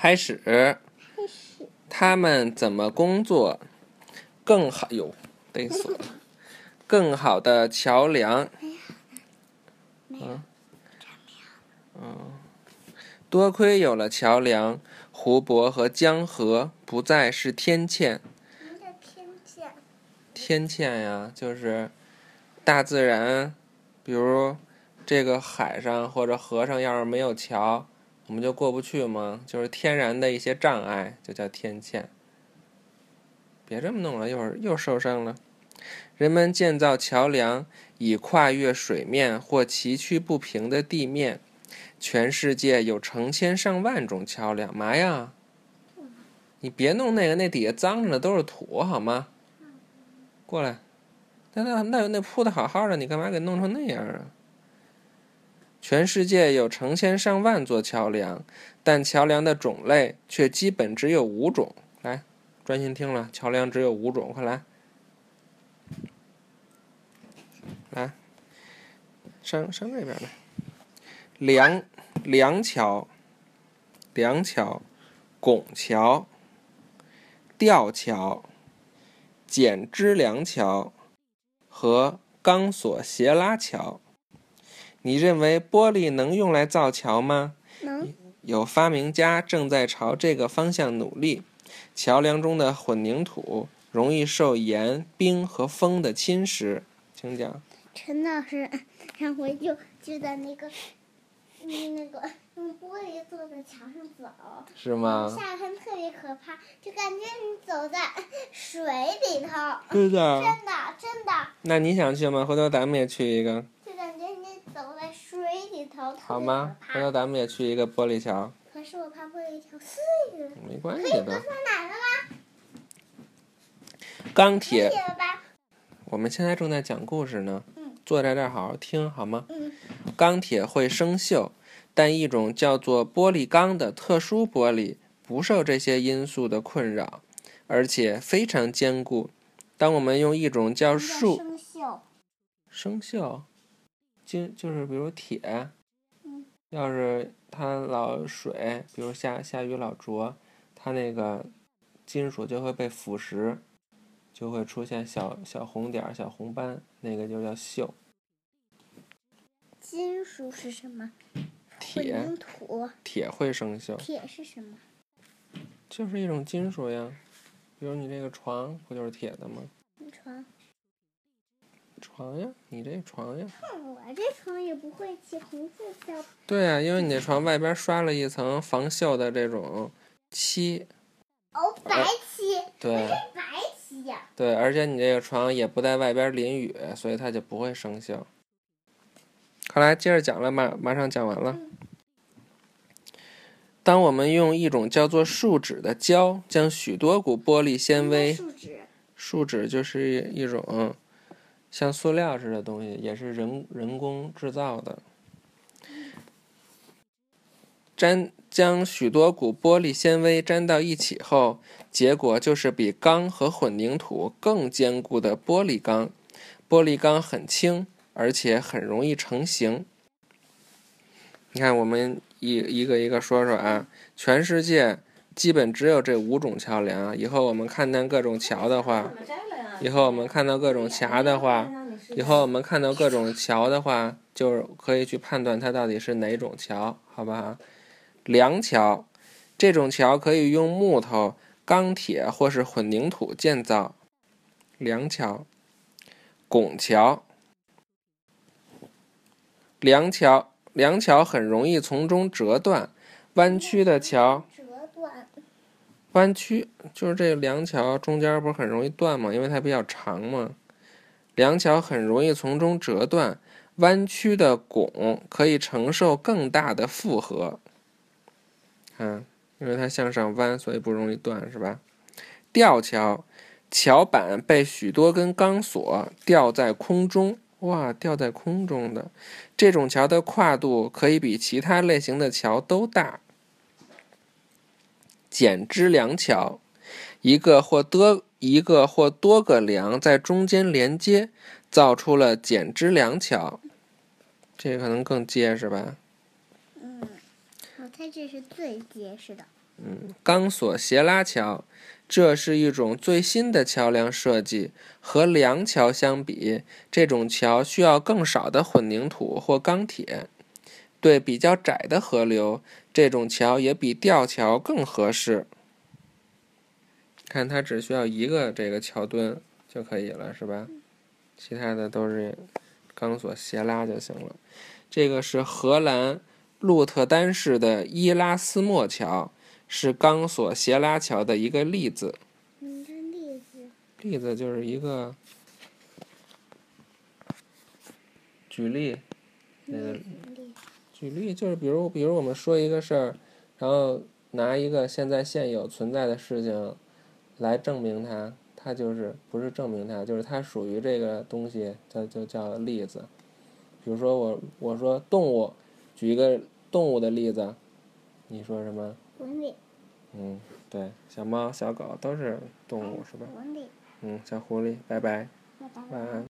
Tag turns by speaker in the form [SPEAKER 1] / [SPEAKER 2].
[SPEAKER 1] 开始。
[SPEAKER 2] 开始。
[SPEAKER 1] 他们怎么工作？更好有，累死了。更好的桥梁。嗯。嗯。多亏有了桥梁，湖泊和江河不再是天堑？
[SPEAKER 2] 天堑
[SPEAKER 1] 呀，就是大自然，比如这个海上或者河上，要是没有桥。我们就过不去吗？就是天然的一些障碍，就叫天堑。别这么弄了，一会儿又受伤了。人们建造桥梁，以跨越水面或崎岖不平的地面。全世界有成千上万种桥梁。嘛呀？你别弄那个，那底下脏着呢，都是土，好吗？过来。那那那那铺的好好的，你干嘛给弄成那样啊？全世界有成千上万座桥梁，但桥梁的种类却基本只有五种。来，专心听了，桥梁只有五种，快来，来，上上这边来。梁梁桥、梁桥、拱桥、吊桥、剪支梁桥和钢索斜拉桥。你认为玻璃能用来造桥吗？
[SPEAKER 2] 能。
[SPEAKER 1] 有发明家正在朝这个方向努力。桥梁中的混凝土容易受盐、冰和风的侵蚀。请讲。
[SPEAKER 2] 陈老师上回就就在那个那个用玻璃做的桥上走。
[SPEAKER 1] 是吗？
[SPEAKER 2] 下一特别可怕，就感觉你走在水里头。
[SPEAKER 1] 真
[SPEAKER 2] 的。真的真的。
[SPEAKER 1] 那你想去吗？回头咱们也去一个。好吗？回头咱们也去一个玻璃桥。
[SPEAKER 2] 可是我怕玻璃桥碎了。
[SPEAKER 1] 没关系
[SPEAKER 2] 的。可以哪了吗？
[SPEAKER 1] 钢铁。我们现在正在讲故事呢。
[SPEAKER 2] 嗯。
[SPEAKER 1] 坐在这儿好好听好吗？
[SPEAKER 2] 嗯。
[SPEAKER 1] 钢铁会生锈，但一种叫做玻璃钢的特殊玻璃不受这些因素的困扰，而且非常坚固。当我们用一种叫树
[SPEAKER 2] 生锈。
[SPEAKER 1] 生锈。金就是比如铁，要是它老水，比如下下雨老浊，它那个金属就会被腐蚀，就会出现小小红点、小红斑，那个就叫锈。
[SPEAKER 2] 金属是什么？
[SPEAKER 1] 铁。
[SPEAKER 2] 土。
[SPEAKER 1] 铁会生锈。
[SPEAKER 2] 铁是什么？
[SPEAKER 1] 就是一种金属呀，比如你这个床不就是铁的吗？
[SPEAKER 2] 床。
[SPEAKER 1] 床呀，你这床呀。
[SPEAKER 2] 我这床也不会起红色小。
[SPEAKER 1] 对呀，因为你这床外边刷了一层防锈的这种漆。
[SPEAKER 2] 哦，白漆。
[SPEAKER 1] 对。
[SPEAKER 2] 白漆呀。
[SPEAKER 1] 对，而且你这个床也不在外边淋雨，所以它就不会生锈。好，来接着讲了，马马上讲完了。当我们用一种叫做树脂的胶，将许多股玻璃纤维。
[SPEAKER 2] 树脂。
[SPEAKER 1] 树脂就是一种。像塑料似的东西，也是人人工制造的。粘将许多股玻璃纤维粘到一起后，结果就是比钢和混凝土更坚固的玻璃钢。玻璃钢很轻，而且很容易成型。你看，我们一一个一个说说啊，全世界基本只有这五种桥梁。以后我们看见各种桥的话。以后我们看到各种桥的话，以后我们看到各种桥的话，就可以去判断它到底是哪种桥，好不好？梁桥，这种桥可以用木头、钢铁或是混凝土建造。梁桥，拱桥，梁桥，梁桥很容易从中折断，弯曲的桥。弯曲就是这个梁桥中间不是很容易断吗？因为它比较长嘛。梁桥很容易从中折断，弯曲的拱可以承受更大的负荷。看，因为它向上弯，所以不容易断，是吧？吊桥，桥板被许多根钢索吊在空中，哇，吊在空中的这种桥的跨度可以比其他类型的桥都大。剪支梁桥，一个或多一个或多个梁在中间连接，造出了剪支梁桥。这可能更结实吧？
[SPEAKER 2] 嗯，我猜这是最结实的。
[SPEAKER 1] 嗯，钢索斜拉桥，这是一种最新的桥梁设计。和梁桥相比，这种桥需要更少的混凝土或钢铁。对比较窄的河流，这种桥也比吊桥更合适。看，它只需要一个这个桥墩就可以了，是吧？其他的都是钢索斜拉就行了。这个是荷兰鹿特丹市的伊拉斯莫桥，是钢索斜拉桥的一个例子。
[SPEAKER 2] 例子，
[SPEAKER 1] 例子就是一个举例，那个
[SPEAKER 2] 例
[SPEAKER 1] 举例就是比如比如我们说一个事儿，然后拿一个现在现有存在的事情来证明它，它就是不是证明它，就是它属于这个东西，叫就叫例子。比如说我我说动物，举一个动物的例子，你说什么？
[SPEAKER 2] 文理，
[SPEAKER 1] 嗯，对，小猫、小狗都是动物是吧？嗯，小狐狸，拜拜，
[SPEAKER 2] 拜拜。
[SPEAKER 1] 晚安。